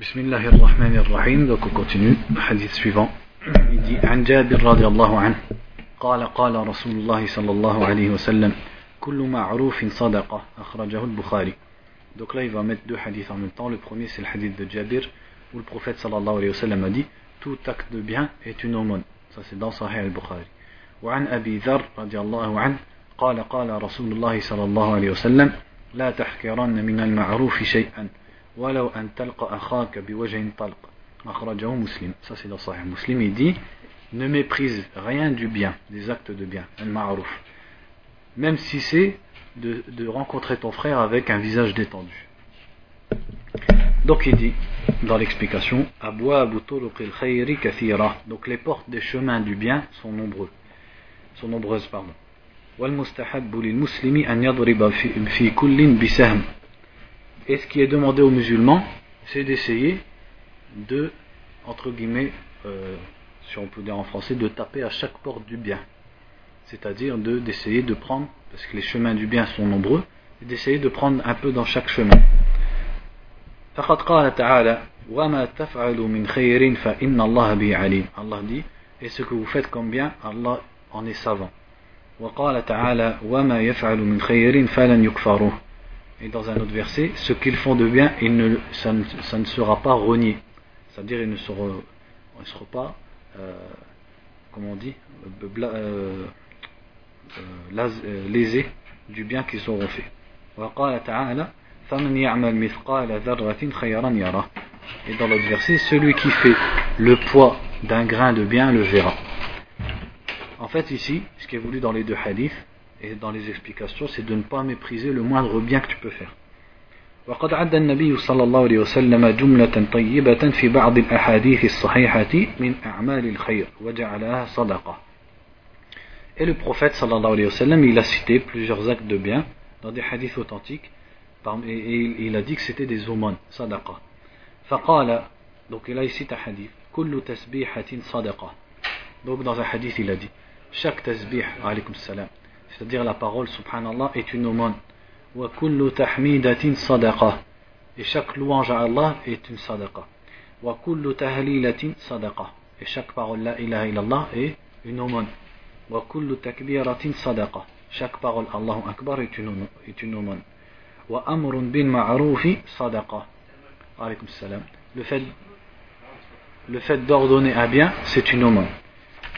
بسم الله الرحمن الرحيم donc on continue hadith suivant il dit عن جابر رضي الله عنه قال قال رسول الله صلى الله عليه وسلم كل معروف صدقة أخرجه البخاري donc là il va mettre deux hadiths en même temps le premier c'est le hadith de Jabir où le prophète sallallahu alayhi wa sallam a dit tout acte de bien est une aumône ça c'est dans Sahih al-Bukhari وعن أبي ذر رضي الله عنه قال قال رسول الله صلى الله عليه وسلم لا تحكرن من المعروف شيئا ولو أن تلقى أخاك بوجه طلق أخرجه مسلم ça c'est dans Sahih Muslim il dit ne méprise rien du bien des actes de bien al-ma'ruf même si c'est de, de rencontrer ton frère avec un visage détendu donc il dit dans l'explication donc les portes des chemins du bien sont nombreux sont nombreuses pardon et ce qui est demandé aux musulmans, c'est d'essayer de, entre guillemets, euh, si on peut dire en français, de taper à chaque porte du bien. C'est-à-dire de, d'essayer de prendre, parce que les chemins du bien sont nombreux, d'essayer de prendre un peu dans chaque chemin. Allah dit, et ce que vous faites comme bien, Allah en est savant. Et dans un autre verset, ce qu'ils font de bien, ça, ne, sera pas renié. C'est-à-dire, ils ne seront pas, euh, comment on dit, euh, euh, lésés du bien qu'ils auront fait. Et dans l'autre verset, celui qui fait le poids d'un grain de bien le verra. En fait, ici, ce qui est voulu dans les deux hadiths, et dans les explications, c'est de ne pas mépriser le moindre bien que tu peux faire. وقد عد النبي صلى الله عليه وسلم جملة طيبة في بعض الأحاديث الصحيحة من أعمال الخير وجعلها صدقة. Et le prophète sallallahu alayhi wa sallam, il a cité plusieurs actes de bien dans des hadiths authentiques et il a dit que c'était des aumônes, sadaqa. فقال, donc il a ici un hadith, كل تسبيحة صدقة. Donc dans un hadith il a dit, chaque tasbih, alaykum salam, c'est-à-dire la parole subhanallah est une aumône kullu tahmidatin sadaqa et chaque louange à Allah est une sadaqa wa kullu sadaqa et chaque parole la ilaha illallah est une aumône kullu takbiratin sadaqa chaque parole Allahu akbar est une aumône wa amrun bin ma'rufi sadaqa salam le fait le fait d'ordonner à bien c'est une aumône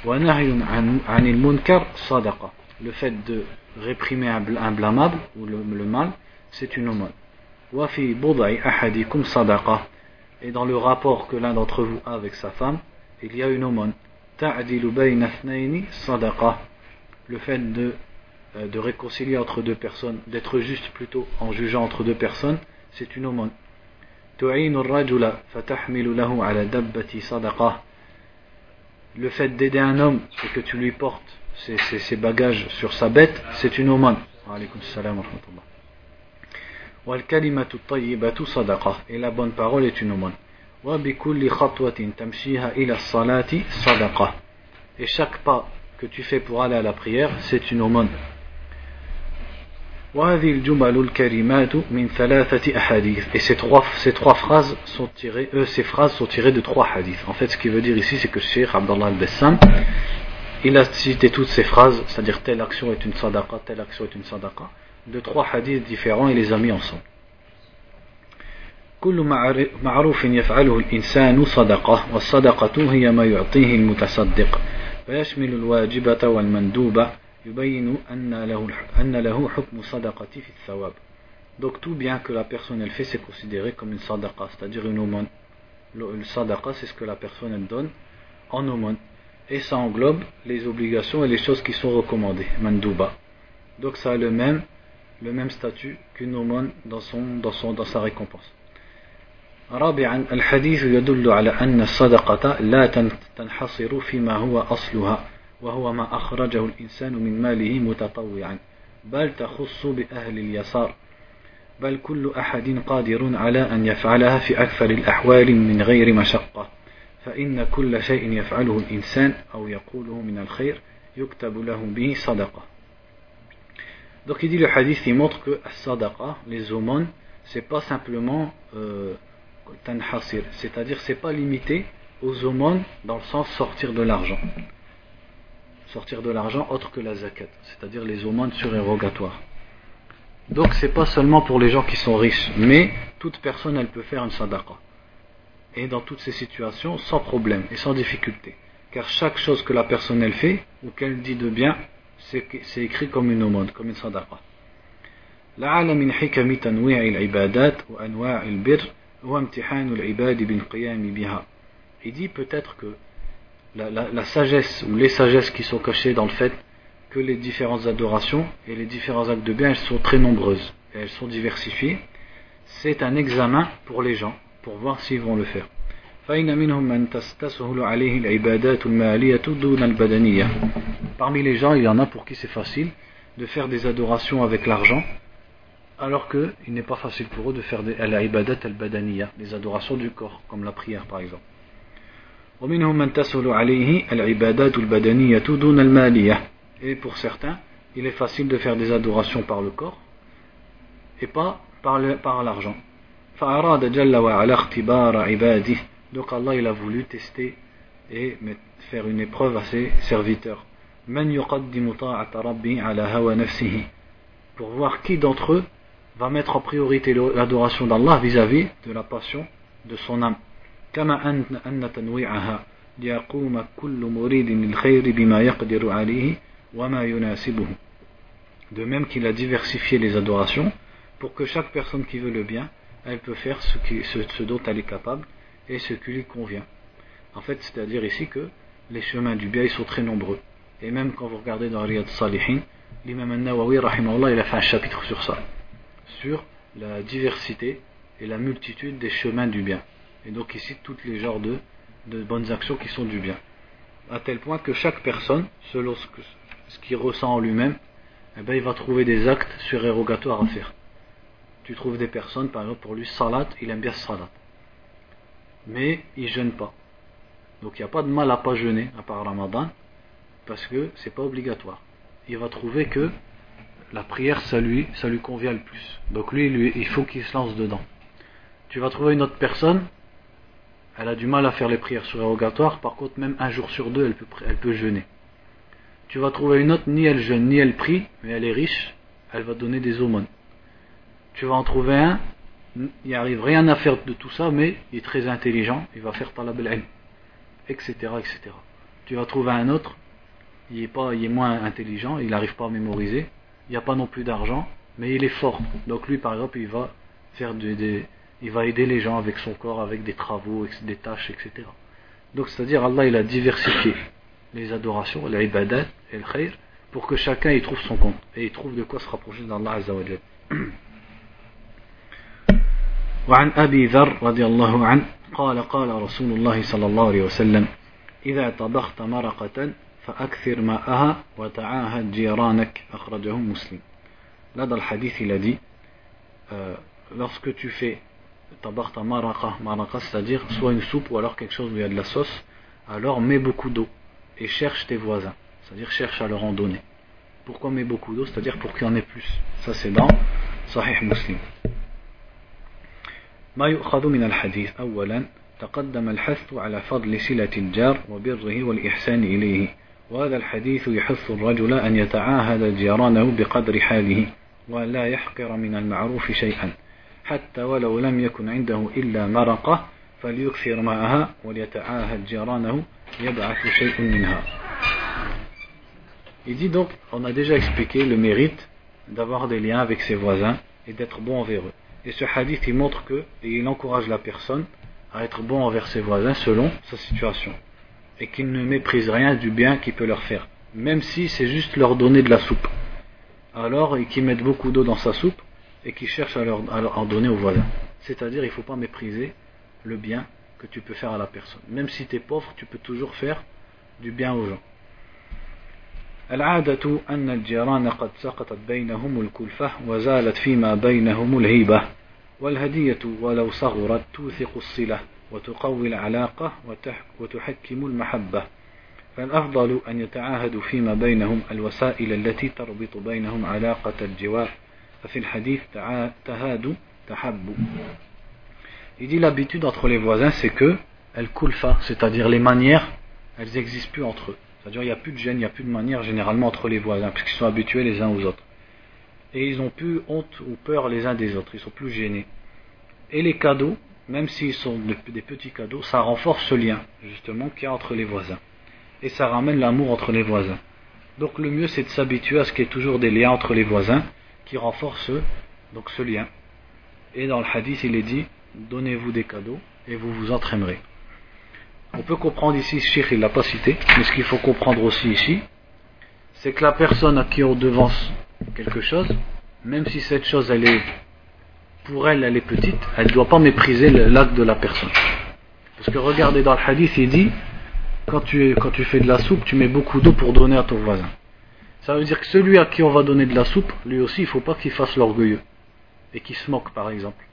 wa anil munkar sadaqa le fait de réprimer un, blâmable ou le, mal, c'est une aumône. Et dans le rapport que l'un d'entre vous a avec sa femme, il y a une aumône. Le fait de, euh, de réconcilier entre deux personnes, d'être juste plutôt en jugeant entre deux personnes, c'est une aumône. Le fait d'aider un homme et que tu lui portes ses, bagages sur sa bête, c'est une aumône. Et la bonne parole est une aumône. Et chaque pas que tu fais pour aller à la prière, c'est une aumône. Et ces trois, ces trois phrases sont tirées, euh, ces phrases sont tirées de trois hadiths. En fait, ce qu'il veut dire ici, c'est que Cheikh Abdallah al-Bessam, il a cité toutes ces phrases, c'est-à-dire telle action est une sadaqa, telle action est une sadaqa, de trois hadiths différents et les a mis ensemble. كل معروف يفعله الإنسان صدقة والصدقة هي ما يعطيه المتصدق فيشمل الواجبة والمندوبة يبين أن له, أن له حكم صدقة في الثواب Donc tout bien que la personne elle fait c'est considéré comme une sadaqa, c'est-à-dire une aumône. Le, le sadaqa c'est ce que la personne elle donne en aumône. Et ça englobe les obligations et les choses qui sont recommandées, mandouba. Donc ça a le même, le même statut qu'une aumône dans, son, dans, son, dans sa récompense. رابعا الحديث يدل على أن الصدقة لا تنحصر فيما هو أصلها وهو ما أخرجه الإنسان من ماله متطوعا بل تخص بأهل اليسار بل كل أحد قادر على أن يفعلها في أكثر الأحوال من غير مشقة فإن كل شيء يفعله الإنسان أو يقوله من الخير يكتب له به صدقة Donc il dit le hadith, il montre que sadaqa, les aumônes, c'est pas simplement, euh, c'est-à-dire c'est pas limité aux aumônes dans le sens sortir de l'argent. Sortir de l'argent autre que la zakat, c'est-à-dire les aumônes surérogatoires. Donc c'est pas seulement pour les gens qui sont riches, mais toute personne elle peut faire une sadaqa. Et dans toutes ces situations, sans problème et sans difficulté. Car chaque chose que la personne elle fait, ou qu'elle dit de bien, c'est écrit comme une aumône, comme une sadaqa. لعل من حكم تنويع العبادات وأنواع البر هو امتحان العباد بالقيام بها il dit peut-être que la, sagesse ou les sagesses qui sont cachées dans le fait que les différentes adorations et les différents actes de bien, elles sont très nombreuses et elles sont diversifiées, c'est un examen pour les gens, pour voir s'ils vont le faire. Parmi les gens, il y en a pour qui c'est facile de faire des adorations avec l'argent, alors qu'il n'est pas facile pour eux de faire des des adorations du corps, comme la prière par exemple. Et pour certains, il est facile de faire des adorations par le corps et pas par l'argent. Donc Allah il a voulu tester et faire une épreuve à ses serviteurs. Pour voir qui d'entre eux va mettre en priorité l'adoration d'Allah vis-à-vis de la passion de son âme. De même qu'il a diversifié les adorations pour que chaque personne qui veut le bien elle peut faire ce, dont elle est capable et ce qui lui convient. En fait, c'est-à-dire ici que les chemins du bien ils sont très nombreux. Et même quand vous regardez dans Riyad Salihin, l'imam al-Nawawi, il a fait un chapitre sur ça, sur la diversité et la multitude des chemins du bien. Et donc ici, tous les genres de, bonnes actions qui sont du bien. À tel point que chaque personne, selon ce qu'il ressent en lui-même, eh ben, il va trouver des actes surérogatoires à faire. Tu trouves des personnes, par exemple, pour lui, salat, il aime bien salat. Mais il jeûne pas. Donc il n'y a pas de mal à pas jeûner, à part Ramadan, parce que c'est pas obligatoire. Il va trouver que la prière, ça lui, ça lui convient le plus. Donc lui, lui il faut qu'il se lance dedans. Tu vas trouver une autre personne, elle a du mal à faire les prières surérogatoires, par contre même un jour sur deux elle peut, elle peut jeûner. Tu vas trouver une autre, ni elle jeûne, ni elle prie, mais elle est riche, elle va donner des aumônes. Tu vas en trouver un, il arrive rien à faire de tout ça, mais il est très intelligent, il va faire talab al etc., etc. Tu vas trouver un autre, il est, pas, il est moins intelligent, il n'arrive pas à mémoriser, il n'y a pas non plus d'argent, mais il est fort. Donc lui, par exemple, il va faire il va aider les gens avec son corps, avec des travaux, des tâches, etc. Donc c'est-à-dire Allah il a diversifié les adorations, les ibadat et le khair pour que chacun y trouve son compte et il trouve de quoi se rapprocher d'Allah Azza وعن أبي ذر رضي الله عنه قال قال رسول الله صلى الله عليه وسلم إذا طبخت مرقة فأكثر ماءها وتعاهد جيرانك أخرجه مسلم Là dans le hadith il a dit euh, lorsque tu fais tabarta maraka, maraka c'est-à-dire soit une soupe ou alors quelque chose où il y a de la sauce, alors mets beaucoup d'eau et cherche tes voisins, c'est-à-dire cherche à leur en donner. Pourquoi mets beaucoup d'eau C'est-à-dire pour qu'il y en ait plus. Ça c'est dans Sahih Muslim. ما يؤخذ من الحديث. أولا تقدم الحث على فضل صلة الجار وبره والإحسان إليه. وهذا الحديث يحث الرجل أن يتعاهد جيرانه بقدر حاله ولا يحقر من المعروف شيئا حتى ولو لم يكن عنده إلا مرقة فليكثر معها وليتعاهد جيرانه يبعث شيء منها. Il dit donc, on a déjà expliqué le mérite d'avoir des liens avec ses voisins et d'être bon envers eux. Et ce hadith, il montre que, et il encourage la personne à être bon envers ses voisins selon sa situation. Et qu'il ne méprise rien du bien qu'il peut leur faire. Même si c'est juste leur donner de la soupe. Alors, et qu'ils mettent beaucoup d'eau dans sa soupe, et qui cherche à, leur, en donner aux voisins. C'est-à-dire, il ne faut pas mépriser le bien que tu peux faire à la personne. Même si tu es pauvre, tu peux toujours faire du bien aux gens. العادة أن الجيران قد سقطت بينهم الكلفة وزالت فيما بينهم الهيبة والهدية ولو صغرت توثق الصلة وتقوي العلاقة وتحكم المحبة فالأفضل أن يتعاهدوا فيما بينهم الوسائل التي تربط بينهم علاقة الجوار ففي الحديث تهادوا تحبوا Il dit l'habitude entre les voisins, c'est que elle kulfa, c'est-à-dire les manières, elles n'existent plus entre eux. C'est-à-dire il n'y a plus de gêne, il n'y a plus de manière généralement entre les voisins, puisqu'ils sont habitués les uns aux autres. Et ils n'ont plus honte ou peur les uns des autres, ils sont plus gênés. Et les cadeaux, même s'ils sont des petits cadeaux, ça renforce ce lien, justement, qu'il y a entre les voisins. Et ça ramène l'amour entre les voisins. Donc le mieux, c'est de s'habituer à ce qu'il y ait toujours des liens entre les voisins qui renforcent donc, ce lien. Et dans le hadith, il est dit, donnez-vous des cadeaux et vous vous entraînerez. On peut comprendre ici, Sheikh il l'a pas cité, mais ce qu'il faut comprendre aussi ici, c'est que la personne à qui on devance quelque chose, même si cette chose elle est pour elle elle est petite, elle ne doit pas mépriser l'acte de la personne. Parce que regardez dans le hadith, il dit quand tu, quand tu fais de la soupe, tu mets beaucoup d'eau pour donner à ton voisin. Ça veut dire que celui à qui on va donner de la soupe, lui aussi, il ne faut pas qu'il fasse l'orgueilleux et qu'il se moque, par exemple.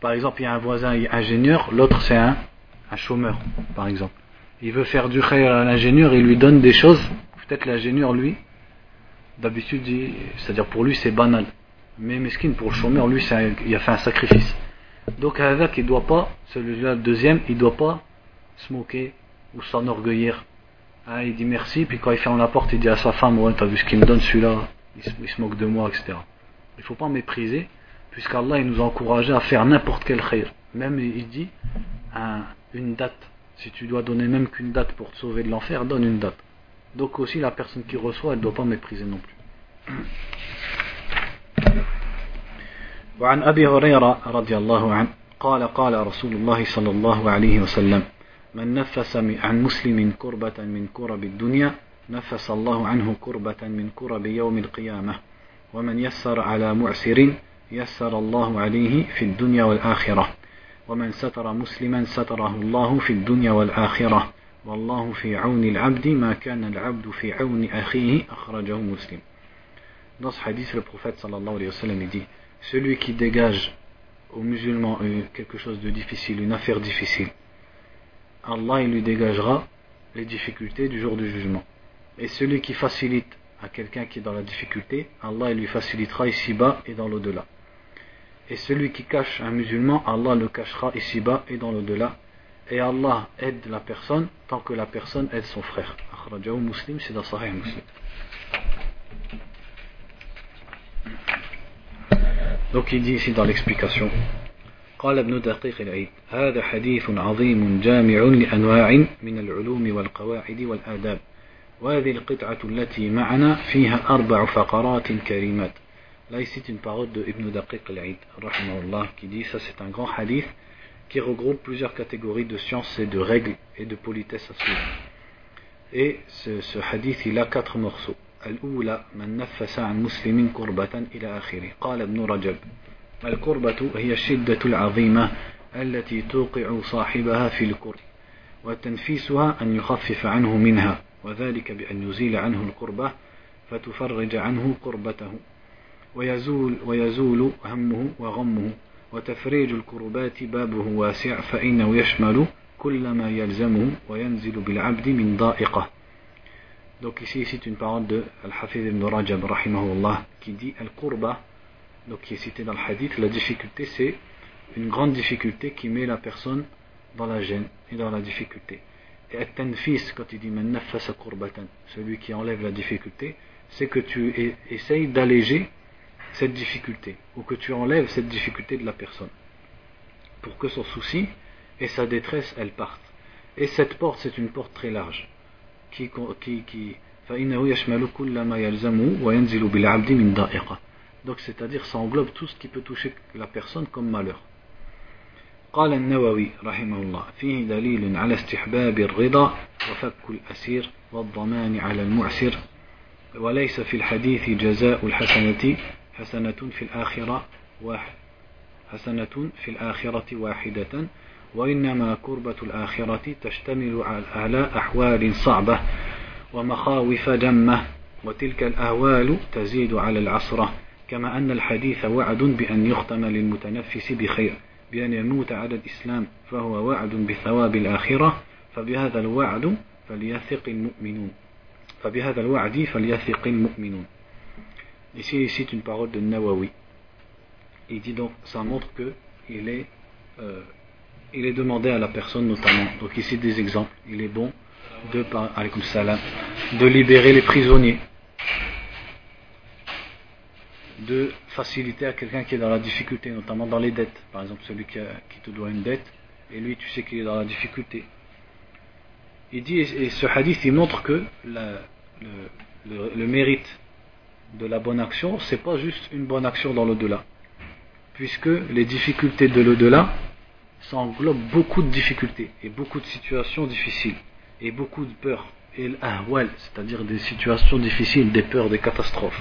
Par exemple, il y a un voisin ingénieur, l'autre c'est un, un chômeur, par exemple. Il veut faire du khayr à l'ingénieur, il lui donne des choses. Peut-être l'ingénieur, lui, d'habitude, c'est-à-dire pour lui, c'est banal. Mais mesquine, pour le chômeur, lui, il a fait un sacrifice. Donc, avec, il doit pas, celui-là, le deuxième, il doit pas se moquer ou s'enorgueillir. Hein, il dit merci, puis quand il ferme la porte, il dit à sa femme, ouais, t'as vu ce qu'il me donne celui-là, il, se, moque de moi, etc. Il ne faut pas mépriser, puisqu'Allah il nous a encouragé à faire n'importe quel khayr. Même il dit une date. Si tu dois donner même qu'une date pour te sauver de l'enfer, donne une date. Donc aussi la personne qui reçoit, elle ne doit pas mépriser non plus. وعن أبي هريرة رضي الله عنه قال قال رسول الله صلى الله عليه وسلم من نفس عن مسلم كربة من كرب الدنيا نفس الله عنه كربة من كرب يوم القيامة. ومن يسر على معسر يسر الله عليه في الدنيا والآخرة. ومن ستر مسلما ستره الله في الدنيا والآخرة. والله في عون العبد ما كان العبد في عون أخيه أخرجه مسلم Dans ce hadith, le prophète sallallahu alayhi wa sallam dit Celui qui dégage aux musulmans quelque chose de difficile, une affaire difficile, Allah il lui dégagera les difficultés du jour du jugement. Et celui qui facilite à quelqu'un qui est dans la difficulté, Allah il lui facilitera ici-bas et dans l'au-delà. Et celui qui cache un musulman, Allah le cachera ici-bas et dans l'au-delà. Et Allah aide la personne tant que la personne aide son frère. Muslim, c'est dans Sahih Muslim. Donc il dit ici dans l'explication قال ابن دقيق العيد هذا حديث عظيم جامع لأنواع من العلوم والقواعد والآداب وهذه القطعة التي معنا فيها أربع فقرات كريمات Là ici une parole de Ibn Daqiq al-Aid qui dit ça c'est un grand hadith qui regroupe plusieurs catégories de sciences et de règles et de politesse à suivre. Et ce, ce hadith il a quatre morceaux. الأولى من نفس عن مسلم كربة إلى آخره قال ابن رجب الكربة هي الشدة العظيمة التي توقع صاحبها في الكرب وتنفيسها أن يخفف عنه منها وذلك بأن يزيل عنه الكربة فتفرج عنه كربته ويزول, ويزول همه وغمه وتفريج الكربات بابه واسع فإنه يشمل كل ما يلزمه وينزل بالعبد من ضائقة Donc ici, c'est une parole de Al-Hafiz ibn Rajab, rahimahullah, qui dit Al-Qurba, donc qui est cité dans le hadith, la difficulté, c'est une grande difficulté qui met la personne dans la gêne et dans la difficulté. Et At-Tanfis, quand il dit Nafasa Kurbatan, celui qui enlève la difficulté, c'est que tu essayes d'alléger cette difficulté, ou que tu enlèves cette difficulté de la personne, pour que son souci et sa détresse, elles partent. Et cette porte, c'est une porte très large qui, qui, qui donc c'est-à-dire ça englobe tout ce qui peut toucher la personne comme malheur قال النووي رحمه الله فيه دليل على استحباب الرضا وفك الأسير والضمان على المعسر وليس في الحديث جزاء الحسنة حسنة في الآخرة واحد. حسنة في الآخرة واحدة وإنما كربة الآخرة تشتمل على أحوال صعبة ومخاوف جمة وتلك الأهوال تزيد على العصرة. كما أن الحديث وعد بأن يختم للمتنفس بخير بأن يموت على الإسلام فهو وعد بثواب الآخرة. فبهذا الوعد فليثق المؤمنون. فبهذا الوعد فليثق المؤمنون. Ici, ici, une parole de Nawawi. Il dit donc, ça montre que il est euh, il est demandé à la personne notamment, donc ici des exemples, il est bon de, de libérer les prisonniers, de faciliter à quelqu'un qui est dans la difficulté, notamment dans les dettes. Par exemple, celui qui, te doit une dette, et lui, tu sais qu'il est dans la difficulté. Il dit, et ce hadith, il montre que le, mérite de la bonne action, c'est pas juste une bonne action dans l'au-delà. Puisque les difficultés de l'au-delà, ça englobe beaucoup de difficultés et beaucoup de situations difficiles et beaucoup de peurs et l'ahwal, c'est-à-dire des situations difficiles, des peurs, des catastrophes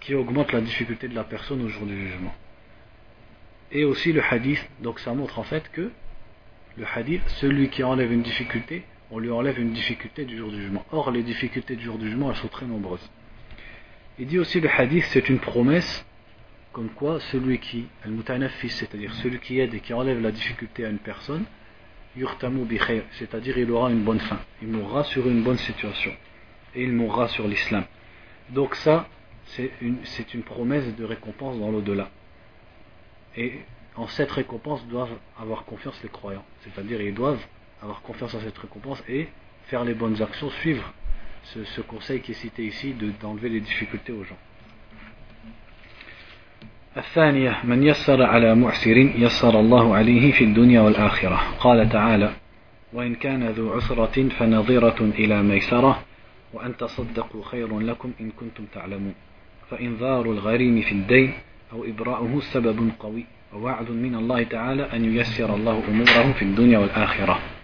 qui augmentent la difficulté de la personne au jour du jugement. Et aussi le hadith, donc ça montre en fait que le hadith, celui qui enlève une difficulté, on lui enlève une difficulté du jour du jugement. Or, les difficultés du jour du jugement, elles sont très nombreuses. Il dit aussi le hadith, c'est une promesse comme quoi celui qui, c'est-à-dire celui qui aide et qui enlève la difficulté à une personne, c'est-à-dire il aura une bonne fin, il mourra sur une bonne situation, et il mourra sur l'islam. Donc ça, c'est une, une promesse de récompense dans l'au-delà. Et en cette récompense doivent avoir confiance les croyants, c'est-à-dire ils doivent avoir confiance en cette récompense et faire les bonnes actions, suivre ce, conseil qui est cité ici d'enlever les difficultés aux gens. الثانية من يسر على معسر يسر الله عليه في الدنيا والآخرة. قال تعالى وإن كان ذو عسرة فنظيرة إلى ميسرة وأن تصدقوا خير لكم إن كنتم تعلمون. فإنذار الغريم في الدين أو إبراؤه سبب قوي ووعد من الله تعالى أن ييسر الله أموره في الدنيا والآخرة.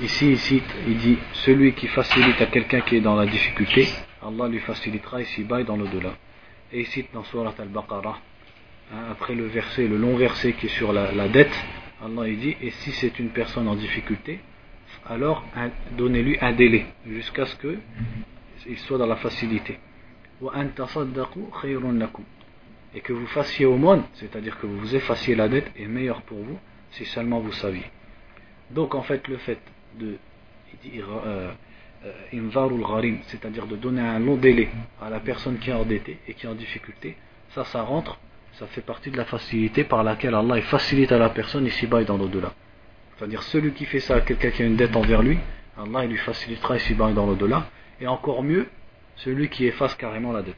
Ici, ici, il dit celui qui facilite à quelqu'un qui est dans la difficulté, Allah lui facilitera ici-bas et dans l'au-delà. Et il cite dans Surat al-Baqarah, hein, après le verset, le long verset qui est sur la, dette, Allah il dit, et si c'est une personne en difficulté, alors donnez-lui un délai jusqu'à ce qu'il soit dans la facilité. Et que vous fassiez au monde, c'est-à-dire que vous effaciez la dette, est meilleur pour vous si seulement vous saviez. Donc en fait le fait de euh, euh, c'est-à-dire de donner un long délai à la personne qui est endettée et qui est en difficulté, ça, ça rentre, ça fait partie de la facilité par laquelle Allah facilite à la personne ici-bas et dans l'au-delà. C'est-à-dire celui qui fait ça à quelqu'un qui a une dette envers lui, Allah il lui facilitera ici-bas et dans l'au-delà, et encore mieux, celui qui efface carrément la dette.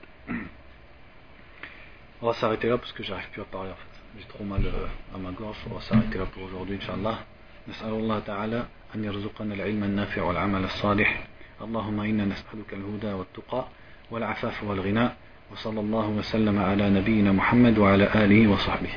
On va s'arrêter là parce que j'arrive plus à parler en fait. J'ai trop mal euh, à ma gorge, on va s'arrêter là pour aujourd'hui, Inch'Allah. نسأل الله تعالى أن يرزقنا العلم النافع والعمل الصالح. اللهم إنا نسألك الهدى والتقى والعفاف والغنى وصلى الله وسلم على نبينا محمد وعلى آله وصحبه.